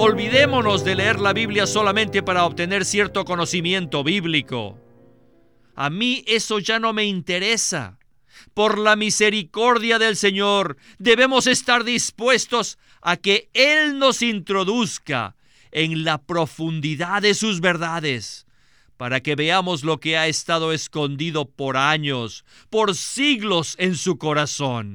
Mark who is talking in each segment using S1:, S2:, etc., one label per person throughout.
S1: Olvidémonos de leer la Biblia solamente para obtener cierto conocimiento bíblico. A mí eso ya no me interesa. Por la misericordia del Señor debemos estar dispuestos a que Él nos introduzca en la profundidad de sus verdades, para que veamos lo que ha estado escondido por años, por siglos en su corazón.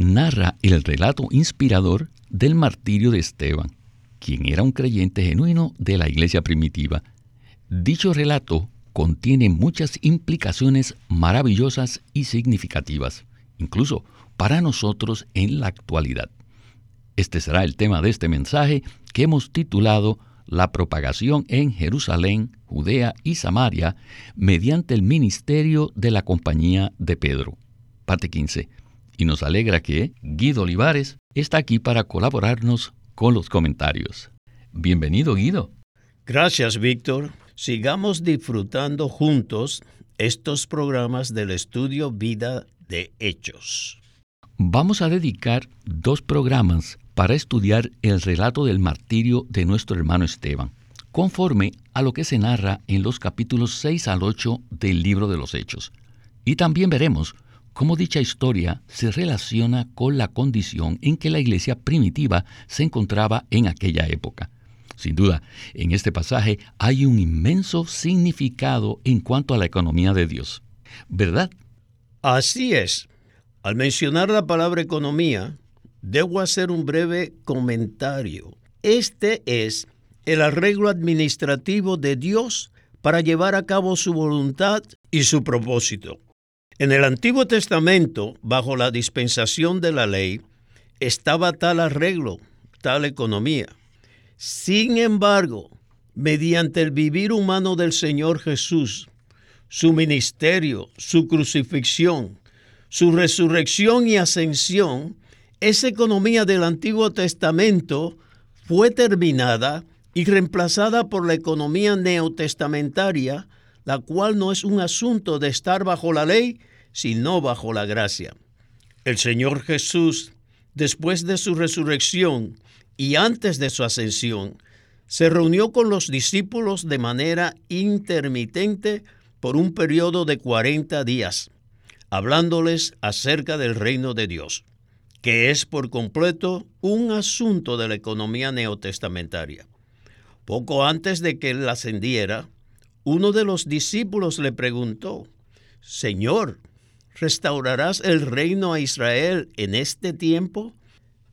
S2: narra el relato inspirador del martirio de Esteban, quien era un creyente genuino de la iglesia primitiva. Dicho relato contiene muchas implicaciones maravillosas y significativas, incluso para nosotros en la actualidad. Este será el tema de este mensaje que hemos titulado La propagación en Jerusalén, Judea y Samaria mediante el ministerio de la compañía de Pedro. Parte 15. Y nos alegra que Guido Olivares está aquí para colaborarnos con los comentarios. Bienvenido, Guido.
S3: Gracias, Víctor. Sigamos disfrutando juntos estos programas del estudio Vida de Hechos.
S2: Vamos a dedicar dos programas para estudiar el relato del martirio de nuestro hermano Esteban, conforme a lo que se narra en los capítulos 6 al 8 del libro de los Hechos. Y también veremos cómo dicha historia se relaciona con la condición en que la iglesia primitiva se encontraba en aquella época. Sin duda, en este pasaje hay un inmenso significado en cuanto a la economía de Dios. ¿Verdad?
S3: Así es. Al mencionar la palabra economía, debo hacer un breve comentario. Este es el arreglo administrativo de Dios para llevar a cabo su voluntad y su propósito. En el Antiguo Testamento, bajo la dispensación de la ley, estaba tal arreglo, tal economía. Sin embargo, mediante el vivir humano del Señor Jesús, su ministerio, su crucifixión, su resurrección y ascensión, esa economía del Antiguo Testamento fue terminada y reemplazada por la economía neotestamentaria, la cual no es un asunto de estar bajo la ley, sino bajo la gracia. El Señor Jesús, después de su resurrección y antes de su ascensión, se reunió con los discípulos de manera intermitente por un periodo de 40 días hablándoles acerca del reino de Dios, que es por completo un asunto de la economía neotestamentaria. Poco antes de que él ascendiera, uno de los discípulos le preguntó, Señor, ¿restaurarás el reino a Israel en este tiempo?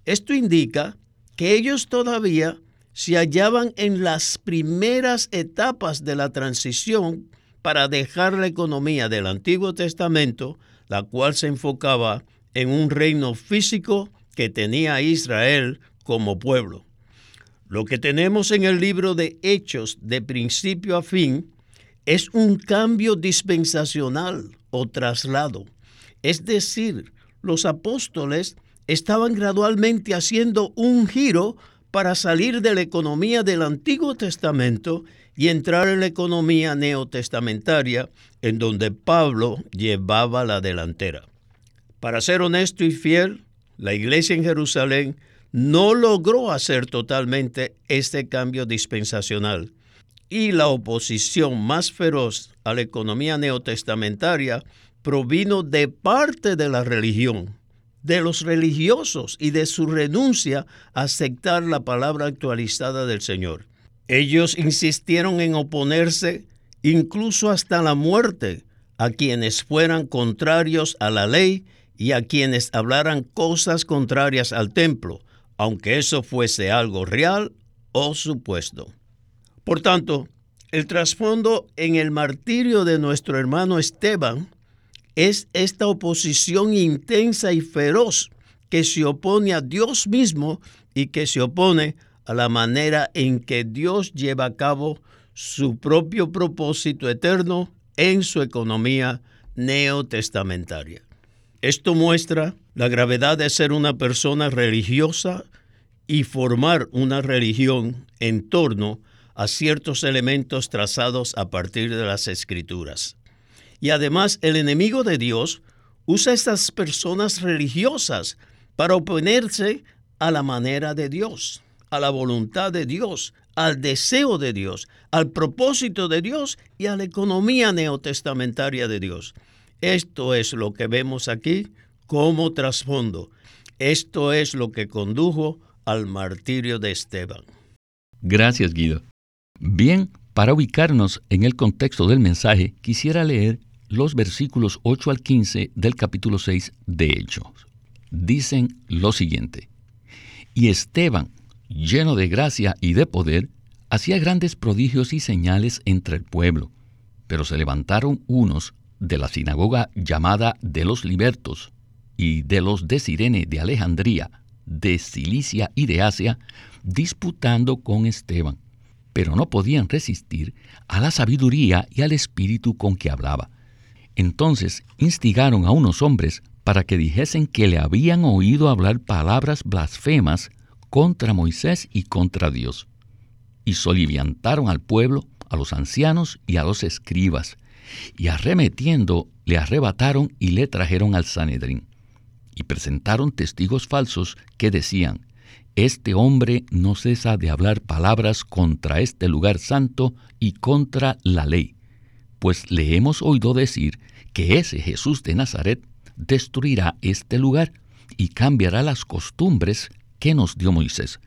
S3: Esto indica que ellos todavía se hallaban en las primeras etapas de la transición para dejar la economía del Antiguo Testamento, la cual se enfocaba en un reino físico que tenía Israel como pueblo. Lo que tenemos en el libro de Hechos de principio a fin es un cambio dispensacional o traslado. Es decir, los apóstoles estaban gradualmente haciendo un giro para salir de la economía del Antiguo Testamento y entrar en la economía neotestamentaria en donde Pablo llevaba la delantera. Para ser honesto y fiel, la iglesia en Jerusalén no logró hacer totalmente este cambio dispensacional y la oposición más feroz a la economía neotestamentaria provino de parte de la religión, de los religiosos y de su renuncia a aceptar la palabra actualizada del Señor. Ellos insistieron en oponerse incluso hasta la muerte a quienes fueran contrarios a la ley y a quienes hablaran cosas contrarias al templo, aunque eso fuese algo real o supuesto. Por tanto, el trasfondo en el martirio de nuestro hermano Esteban es esta oposición intensa y feroz que se opone a Dios mismo y que se opone a la manera en que Dios lleva a cabo su propio propósito eterno en su economía neotestamentaria. Esto muestra la gravedad de ser una persona religiosa y formar una religión en torno a ciertos elementos trazados a partir de las escrituras. Y además el enemigo de Dios usa estas personas religiosas para oponerse a la manera de Dios, a la voluntad de Dios, al deseo de Dios, al propósito de Dios y a la economía neotestamentaria de Dios. Esto es lo que vemos aquí como trasfondo. Esto es lo que condujo al martirio de Esteban.
S2: Gracias, Guido. Bien, para ubicarnos en el contexto del mensaje, quisiera leer los versículos 8 al 15 del capítulo 6 de Hechos. Dicen lo siguiente. Y Esteban, lleno de gracia y de poder, hacía grandes prodigios y señales entre el pueblo. Pero se levantaron unos de la sinagoga llamada de los libertos y de los de Sirene de Alejandría, de Cilicia y de Asia, disputando con Esteban, pero no podían resistir a la sabiduría y al espíritu con que hablaba. Entonces instigaron a unos hombres para que dijesen que le habían oído hablar palabras blasfemas contra Moisés y contra Dios. Y soliviantaron al pueblo, a los ancianos y a los escribas, y arremetiendo le arrebataron y le trajeron al Sanedrín. Y presentaron testigos falsos que decían, Este hombre no cesa de hablar palabras contra este lugar santo y contra la ley, pues le hemos oído decir que ese Jesús de Nazaret destruirá este lugar y cambiará las costumbres que nos dio Moisés.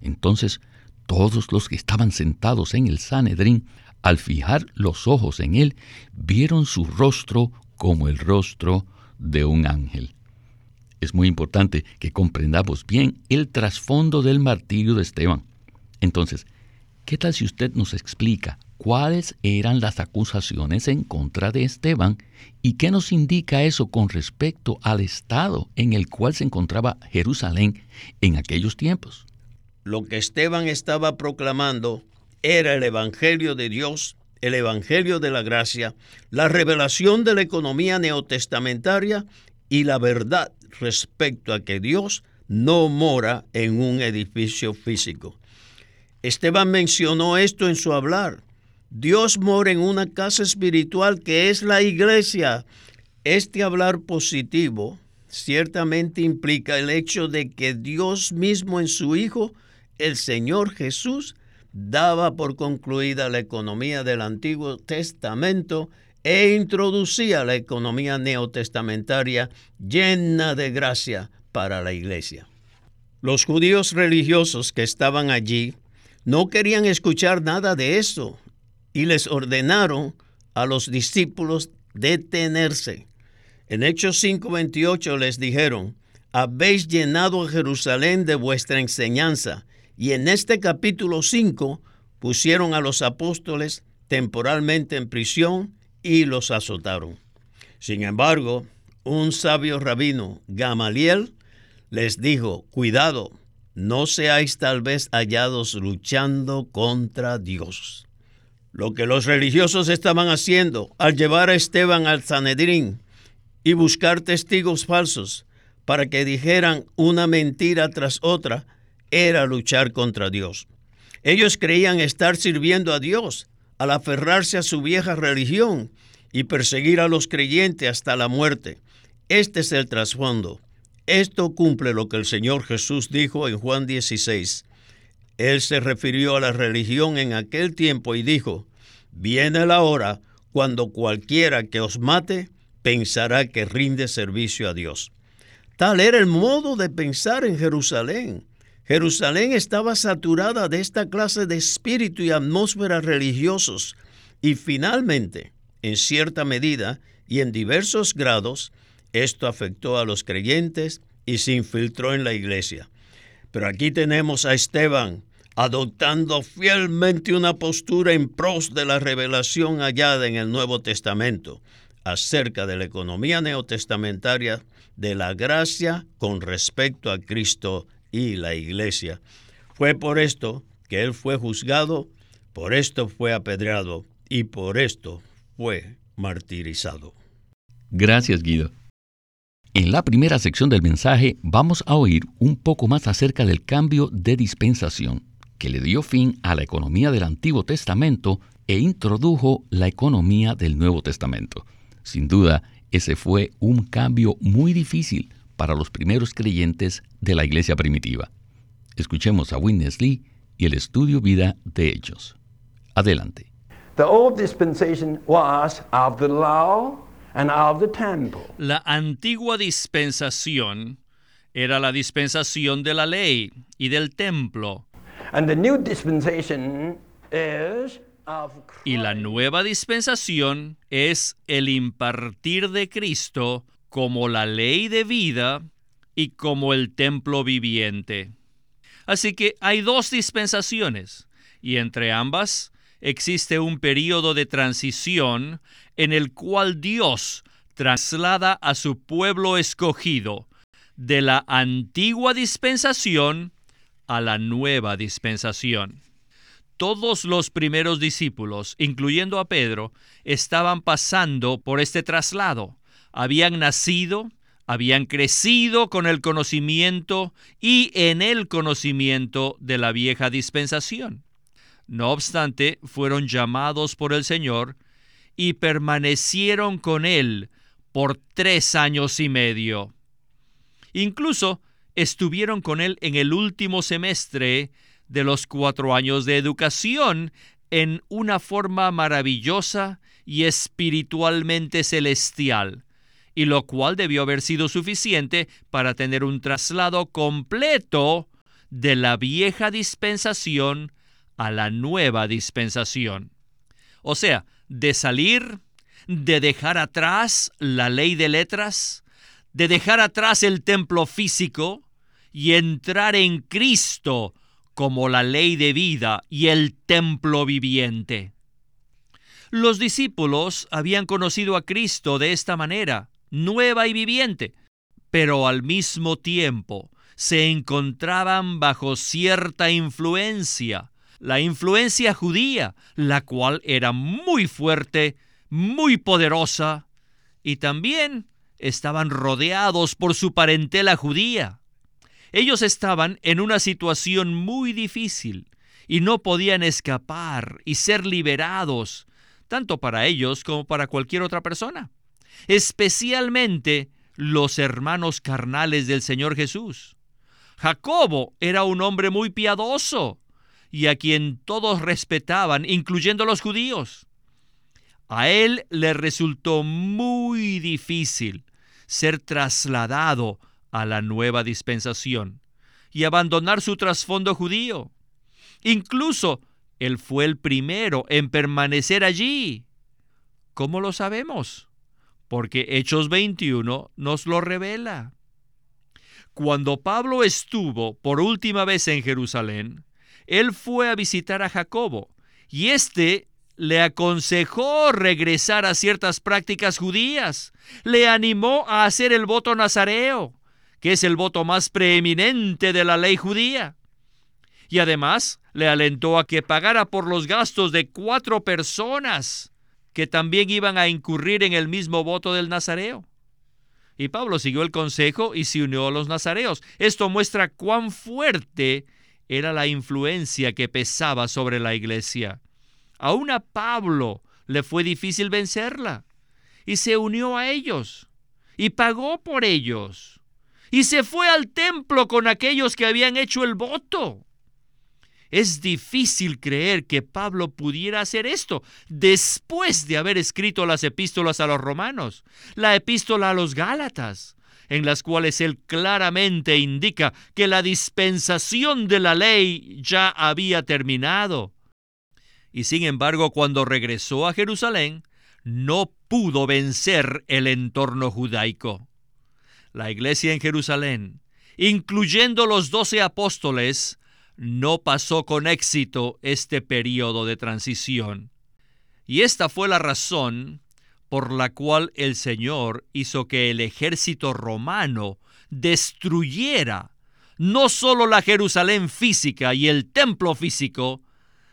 S2: Entonces todos los que estaban sentados en el Sanedrín, al fijar los ojos en él, vieron su rostro como el rostro de un ángel. Es muy importante que comprendamos bien el trasfondo del martirio de Esteban. Entonces, ¿qué tal si usted nos explica cuáles eran las acusaciones en contra de Esteban y qué nos indica eso con respecto al estado en el cual se encontraba Jerusalén en aquellos tiempos.
S3: Lo que Esteban estaba proclamando era el Evangelio de Dios, el Evangelio de la gracia, la revelación de la economía neotestamentaria y la verdad respecto a que Dios no mora en un edificio físico. Esteban mencionó esto en su hablar. Dios mora en una casa espiritual que es la iglesia. Este hablar positivo ciertamente implica el hecho de que Dios mismo en su Hijo, el Señor Jesús, daba por concluida la economía del Antiguo Testamento e introducía la economía neotestamentaria llena de gracia para la iglesia. Los judíos religiosos que estaban allí no querían escuchar nada de eso y les ordenaron a los discípulos detenerse. En Hechos 5:28 les dijeron, habéis llenado a Jerusalén de vuestra enseñanza. Y en este capítulo 5 pusieron a los apóstoles temporalmente en prisión y los azotaron. Sin embargo, un sabio rabino, Gamaliel, les dijo, cuidado, no seáis tal vez hallados luchando contra Dios. Lo que los religiosos estaban haciendo al llevar a Esteban al Sanedrín y buscar testigos falsos para que dijeran una mentira tras otra era luchar contra Dios. Ellos creían estar sirviendo a Dios al aferrarse a su vieja religión y perseguir a los creyentes hasta la muerte. Este es el trasfondo. Esto cumple lo que el Señor Jesús dijo en Juan 16. Él se refirió a la religión en aquel tiempo y dijo, viene la hora cuando cualquiera que os mate pensará que rinde servicio a Dios. Tal era el modo de pensar en Jerusalén. Jerusalén estaba saturada de esta clase de espíritu y atmósfera religiosos y finalmente, en cierta medida y en diversos grados, esto afectó a los creyentes y se infiltró en la iglesia. Pero aquí tenemos a Esteban adoptando fielmente una postura en pros de la revelación hallada en el Nuevo Testamento. acerca de la economía neotestamentaria de la gracia con respecto a Cristo y la iglesia. Fue por esto que él fue juzgado, por esto fue apedreado y por esto fue martirizado.
S2: Gracias, Guido. En la primera sección del mensaje vamos a oír un poco más acerca del cambio de dispensación que le dio fin a la economía del Antiguo Testamento e introdujo la economía del Nuevo Testamento. Sin duda, ese fue un cambio muy difícil para los primeros creyentes de la iglesia primitiva. Escuchemos a Witness Lee y el estudio vida de ellos. Adelante.
S1: La antigua dispensación era la dispensación de la ley y del templo. Y la nueva dispensación es el impartir de Cristo como la ley de vida y como el templo viviente. Así que hay dos dispensaciones y entre ambas existe un periodo de transición en el cual Dios traslada a su pueblo escogido de la antigua dispensación a la nueva dispensación. Todos los primeros discípulos, incluyendo a Pedro, estaban pasando por este traslado. Habían nacido, habían crecido con el conocimiento y en el conocimiento de la vieja dispensación. No obstante, fueron llamados por el Señor y permanecieron con Él por tres años y medio. Incluso estuvieron con Él en el último semestre de los cuatro años de educación en una forma maravillosa y espiritualmente celestial, y lo cual debió haber sido suficiente para tener un traslado completo de la vieja dispensación a la nueva dispensación. O sea, de salir, de dejar atrás la ley de letras, de dejar atrás el templo físico y entrar en Cristo como la ley de vida y el templo viviente. Los discípulos habían conocido a Cristo de esta manera, nueva y viviente, pero al mismo tiempo se encontraban bajo cierta influencia, la influencia judía, la cual era muy fuerte, muy poderosa, y también estaban rodeados por su parentela judía. Ellos estaban en una situación muy difícil y no podían escapar y ser liberados, tanto para ellos como para cualquier otra persona, especialmente los hermanos carnales del Señor Jesús. Jacobo era un hombre muy piadoso y a quien todos respetaban, incluyendo los judíos. A él le resultó muy difícil ser trasladado a la nueva dispensación y abandonar su trasfondo judío. Incluso él fue el primero en permanecer allí. ¿Cómo lo sabemos? Porque Hechos 21 nos lo revela. Cuando Pablo estuvo por última vez en Jerusalén, él fue a visitar a Jacobo y éste le aconsejó regresar a ciertas prácticas judías, le animó a hacer el voto nazareo, que es el voto más preeminente de la ley judía. Y además le alentó a que pagara por los gastos de cuatro personas que también iban a incurrir en el mismo voto del nazareo. Y Pablo siguió el consejo y se unió a los nazareos. Esto muestra cuán fuerte era la influencia que pesaba sobre la iglesia. Aún a Pablo le fue difícil vencerla, y se unió a ellos, y pagó por ellos, y se fue al templo con aquellos que habían hecho el voto. Es difícil creer que Pablo pudiera hacer esto después de haber escrito las epístolas a los romanos, la epístola a los gálatas, en las cuales él claramente indica que la dispensación de la ley ya había terminado. Y sin embargo, cuando regresó a Jerusalén, no pudo vencer el entorno judaico. La iglesia en Jerusalén, incluyendo los doce apóstoles, no pasó con éxito este periodo de transición. Y esta fue la razón por la cual el Señor hizo que el ejército romano destruyera no solo la Jerusalén física y el templo físico,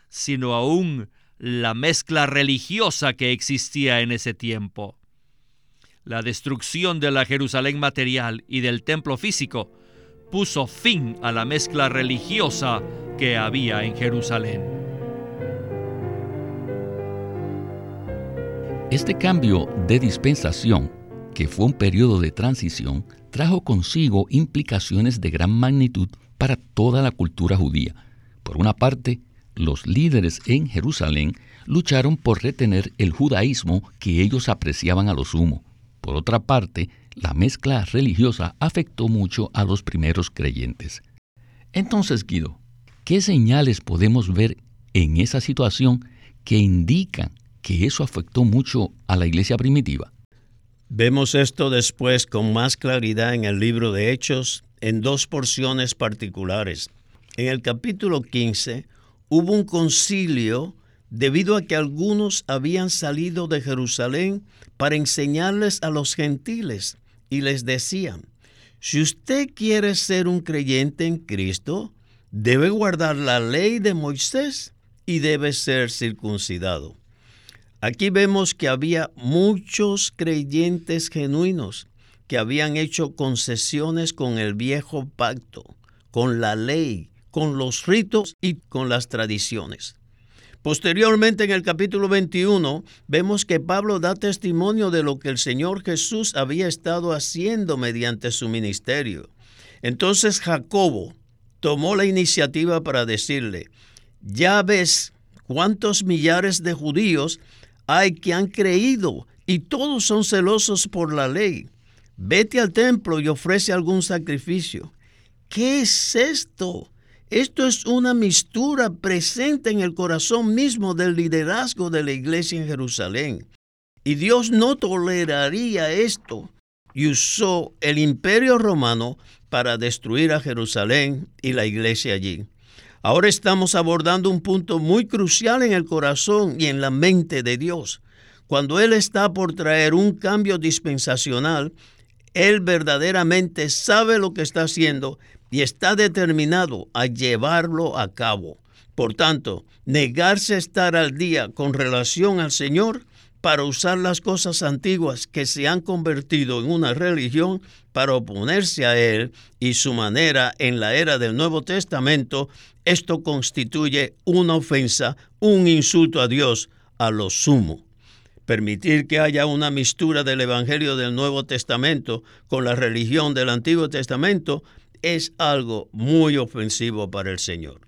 S1: sino aún la mezcla religiosa que existía en ese tiempo. La destrucción de la Jerusalén material y del templo físico puso fin a la mezcla religiosa que había en Jerusalén.
S2: Este cambio de dispensación, que fue un periodo de transición, trajo consigo implicaciones de gran magnitud para toda la cultura judía. Por una parte, los líderes en Jerusalén lucharon por retener el judaísmo que ellos apreciaban a lo sumo. Por otra parte, la mezcla religiosa afectó mucho a los primeros creyentes. Entonces, Guido, ¿qué señales podemos ver en esa situación que indican que eso afectó mucho a la iglesia primitiva?
S3: Vemos esto después con más claridad en el libro de Hechos en dos porciones particulares. En el capítulo 15 hubo un concilio debido a que algunos habían salido de Jerusalén para enseñarles a los gentiles y les decían, si usted quiere ser un creyente en Cristo, debe guardar la ley de Moisés y debe ser circuncidado. Aquí vemos que había muchos creyentes genuinos que habían hecho concesiones con el viejo pacto, con la ley, con los ritos y con las tradiciones. Posteriormente en el capítulo 21 vemos que Pablo da testimonio de lo que el Señor Jesús había estado haciendo mediante su ministerio. Entonces Jacobo tomó la iniciativa para decirle, ya ves cuántos millares de judíos hay que han creído y todos son celosos por la ley. Vete al templo y ofrece algún sacrificio. ¿Qué es esto? Esto es una mistura presente en el corazón mismo del liderazgo de la iglesia en Jerusalén. Y Dios no toleraría esto y usó el imperio romano para destruir a Jerusalén y la iglesia allí. Ahora estamos abordando un punto muy crucial en el corazón y en la mente de Dios. Cuando Él está por traer un cambio dispensacional, Él verdaderamente sabe lo que está haciendo y está determinado a llevarlo a cabo. Por tanto, negarse a estar al día con relación al Señor para usar las cosas antiguas que se han convertido en una religión para oponerse a Él y su manera en la era del Nuevo Testamento, esto constituye una ofensa, un insulto a Dios a lo sumo. Permitir que haya una mistura del Evangelio del Nuevo Testamento con la religión del Antiguo Testamento es algo muy ofensivo para el Señor.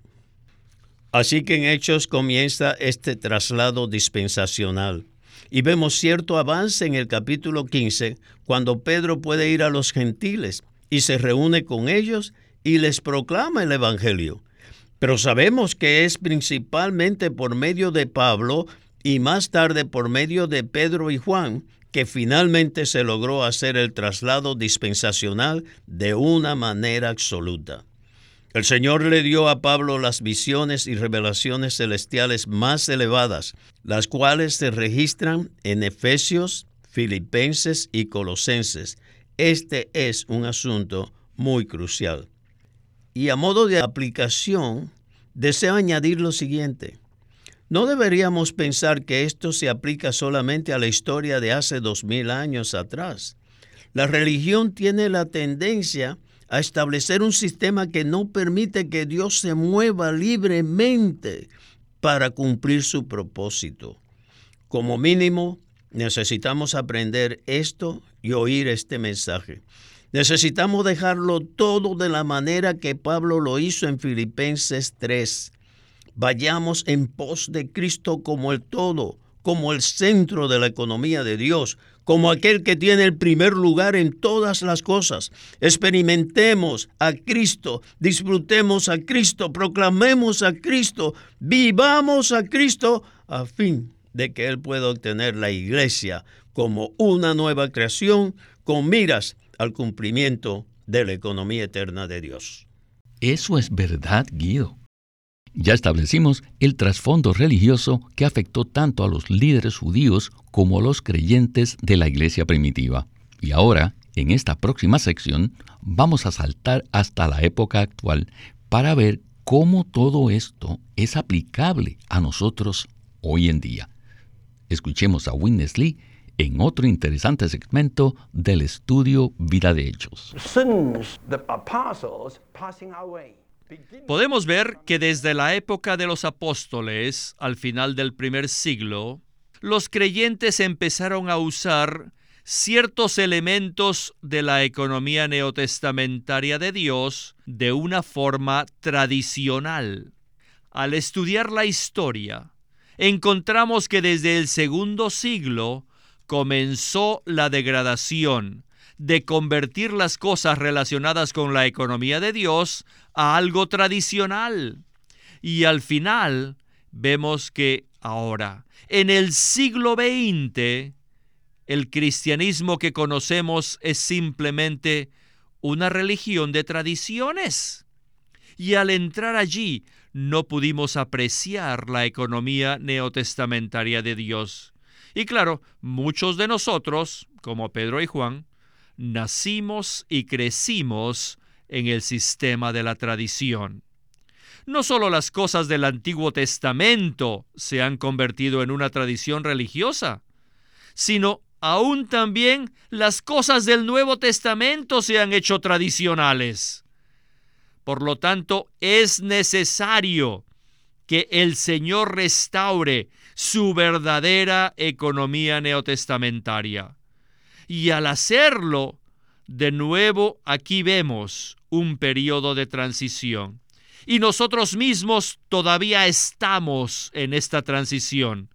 S3: Así que en Hechos comienza este traslado dispensacional. Y vemos cierto avance en el capítulo 15, cuando Pedro puede ir a los gentiles y se reúne con ellos y les proclama el Evangelio. Pero sabemos que es principalmente por medio de Pablo y más tarde por medio de Pedro y Juan que finalmente se logró hacer el traslado dispensacional de una manera absoluta. El Señor le dio a Pablo las visiones y revelaciones celestiales más elevadas, las cuales se registran en Efesios, Filipenses y Colosenses. Este es un asunto muy crucial. Y a modo de aplicación, deseo añadir lo siguiente. No deberíamos pensar que esto se aplica solamente a la historia de hace dos mil años atrás. La religión tiene la tendencia a establecer un sistema que no permite que Dios se mueva libremente para cumplir su propósito. Como mínimo, necesitamos aprender esto y oír este mensaje. Necesitamos dejarlo todo de la manera que Pablo lo hizo en Filipenses 3 vayamos en pos de Cristo como el todo, como el centro de la economía de Dios, como aquel que tiene el primer lugar en todas las cosas. Experimentemos a Cristo, disfrutemos a Cristo, proclamemos a Cristo, vivamos a Cristo a fin de que Él pueda obtener la iglesia como una nueva creación con miras al cumplimiento de la economía eterna de Dios.
S2: Eso es verdad, Guido. Ya establecimos el trasfondo religioso que afectó tanto a los líderes judíos como a los creyentes de la iglesia primitiva. Y ahora, en esta próxima sección, vamos a saltar hasta la época actual para ver cómo todo esto es aplicable a nosotros hoy en día. Escuchemos a Witness Lee en otro interesante segmento del estudio Vida de Hechos.
S1: Podemos ver que desde la época de los apóstoles, al final del primer siglo, los creyentes empezaron a usar ciertos elementos de la economía neotestamentaria de Dios de una forma tradicional. Al estudiar la historia, encontramos que desde el segundo siglo comenzó la degradación de convertir las cosas relacionadas con la economía de Dios a algo tradicional. Y al final vemos que ahora, en el siglo XX, el cristianismo que conocemos es simplemente una religión de tradiciones. Y al entrar allí no pudimos apreciar la economía neotestamentaria de Dios. Y claro, muchos de nosotros, como Pedro y Juan, nacimos y crecimos en el sistema de la tradición. No solo las cosas del Antiguo Testamento se han convertido en una tradición religiosa, sino aún también las cosas del Nuevo Testamento se han hecho tradicionales. Por lo tanto, es necesario que el Señor restaure su verdadera economía neotestamentaria. Y al hacerlo, de nuevo aquí vemos un periodo de transición. Y nosotros mismos todavía estamos en esta transición.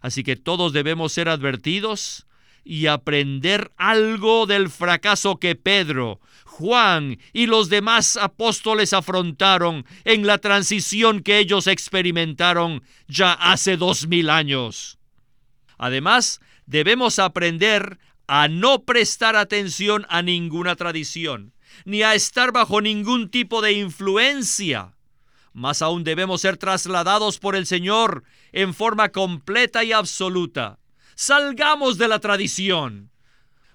S1: Así que todos debemos ser advertidos y aprender algo del fracaso que Pedro, Juan y los demás apóstoles afrontaron en la transición que ellos experimentaron ya hace dos mil años. Además, debemos aprender a no prestar atención a ninguna tradición, ni a estar bajo ningún tipo de influencia. Más aún debemos ser trasladados por el Señor en forma completa y absoluta Salgamos de la tradición.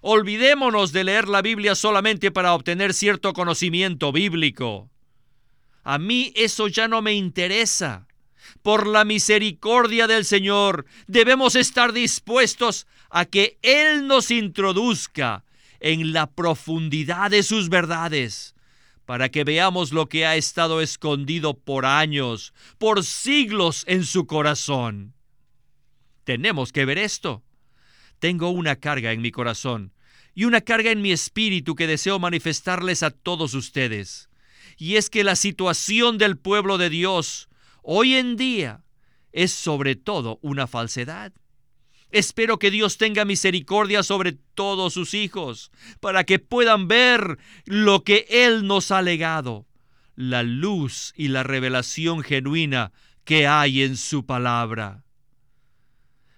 S1: Olvidémonos de leer la Biblia solamente para obtener cierto conocimiento bíblico. A mí eso ya no me interesa. Por la misericordia del Señor debemos estar dispuestos a que Él nos introduzca en la profundidad de sus verdades, para que veamos lo que ha estado escondido por años, por siglos en su corazón. Tenemos que ver esto. Tengo una carga en mi corazón y una carga en mi espíritu que deseo manifestarles a todos ustedes. Y es que la situación del pueblo de Dios hoy en día es sobre todo una falsedad. Espero que Dios tenga misericordia sobre todos sus hijos, para que puedan ver lo que Él nos ha legado, la luz y la revelación genuina que hay en su palabra.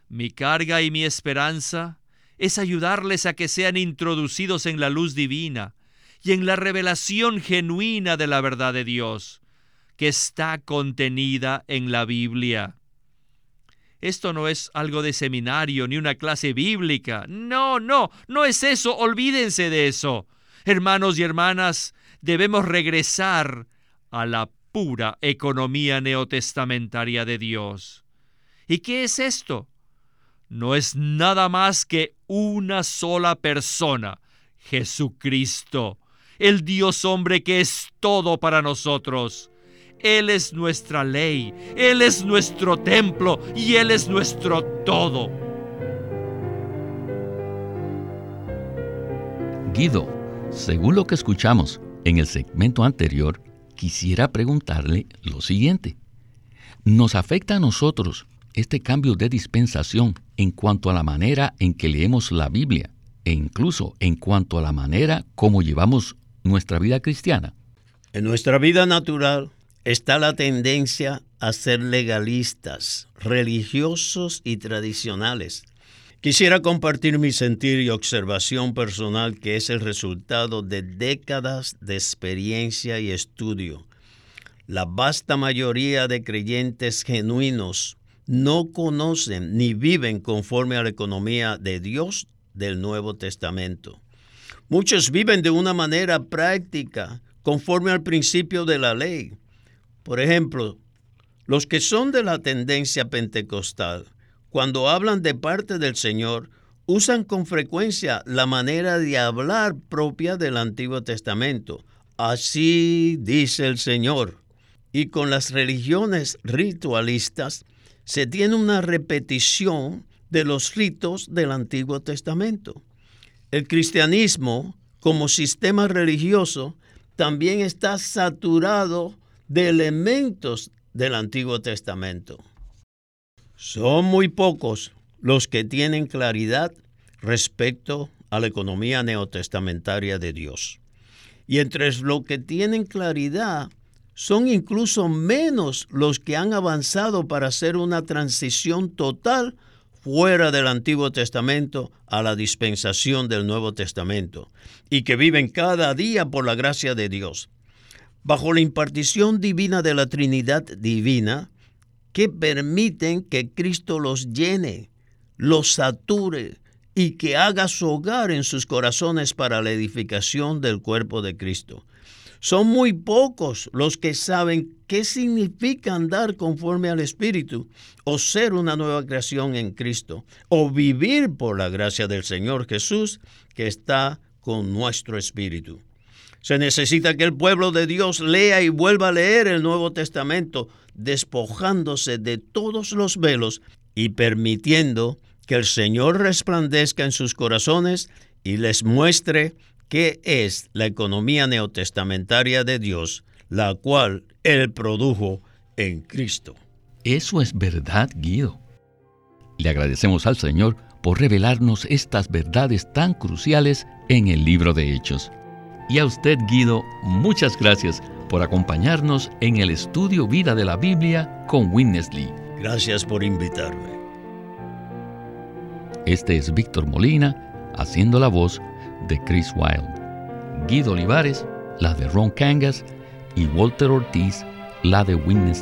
S1: Mi carga y mi esperanza es ayudarles a que sean introducidos en la luz divina y en la revelación genuina de la verdad de Dios, que está contenida en la Biblia. Esto no es algo de seminario ni una clase bíblica. No, no, no es eso. Olvídense de eso. Hermanos y hermanas, debemos regresar a la pura economía neotestamentaria de Dios. ¿Y qué es esto? no es nada más que una sola persona, Jesucristo, el Dios hombre que es todo para nosotros. Él es nuestra ley, Él es nuestro templo y Él es nuestro todo.
S2: Guido, según lo que escuchamos en el segmento anterior, quisiera preguntarle lo siguiente. ¿Nos afecta a nosotros este cambio de dispensación en cuanto a la manera en que leemos la Biblia e incluso en cuanto a la manera como llevamos nuestra vida cristiana?
S3: En nuestra vida natural está la tendencia a ser legalistas, religiosos y tradicionales. Quisiera compartir mi sentir y observación personal que es el resultado de décadas de experiencia y estudio La vasta mayoría de creyentes genuinos no conocen ni viven conforme a la economía de Dios del Nuevo Testamento. Muchos viven de una manera práctica, conforme al principio de la ley. Por ejemplo, los que son de la tendencia pentecostal, cuando hablan de parte del Señor, usan con frecuencia la manera de hablar propia del Antiguo Testamento. Así dice el Señor. Y con las religiones ritualistas se tiene una repetición de los ritos del Antiguo Testamento. El cristianismo, como sistema religioso, también está saturado de elementos del Antiguo Testamento. Son muy pocos los que tienen claridad respecto a la economía neotestamentaria de Dios. Y entre los que tienen claridad, son incluso menos los que han avanzado para hacer una transición total fuera del Antiguo Testamento a la dispensación del Nuevo Testamento y que viven cada día por la gracia de Dios. Bajo la impartición divina de la Trinidad divina, que permiten que Cristo los llene, los sature y que haga su hogar en sus corazones para la edificación del cuerpo de Cristo. Son muy pocos los que saben qué significa andar conforme al Espíritu, o ser una nueva creación en Cristo, o vivir por la gracia del Señor Jesús que está con nuestro Espíritu. Se necesita que el pueblo de Dios lea y vuelva a leer el Nuevo Testamento, despojándose de todos los velos y permitiendo que el Señor resplandezca en sus corazones y les muestre qué es la economía neotestamentaria de Dios, la cual Él produjo en Cristo.
S2: Eso es verdad, Guido. Le agradecemos al Señor por revelarnos estas verdades tan cruciales en el libro de Hechos. Y a usted, Guido, muchas gracias por acompañarnos en el estudio Vida de la Biblia con Witness Lee.
S3: Gracias por invitarme.
S2: Este es Víctor Molina haciendo la voz de Chris Wilde, Guido Olivares, la de Ron Kangas y Walter Ortiz, la de Witness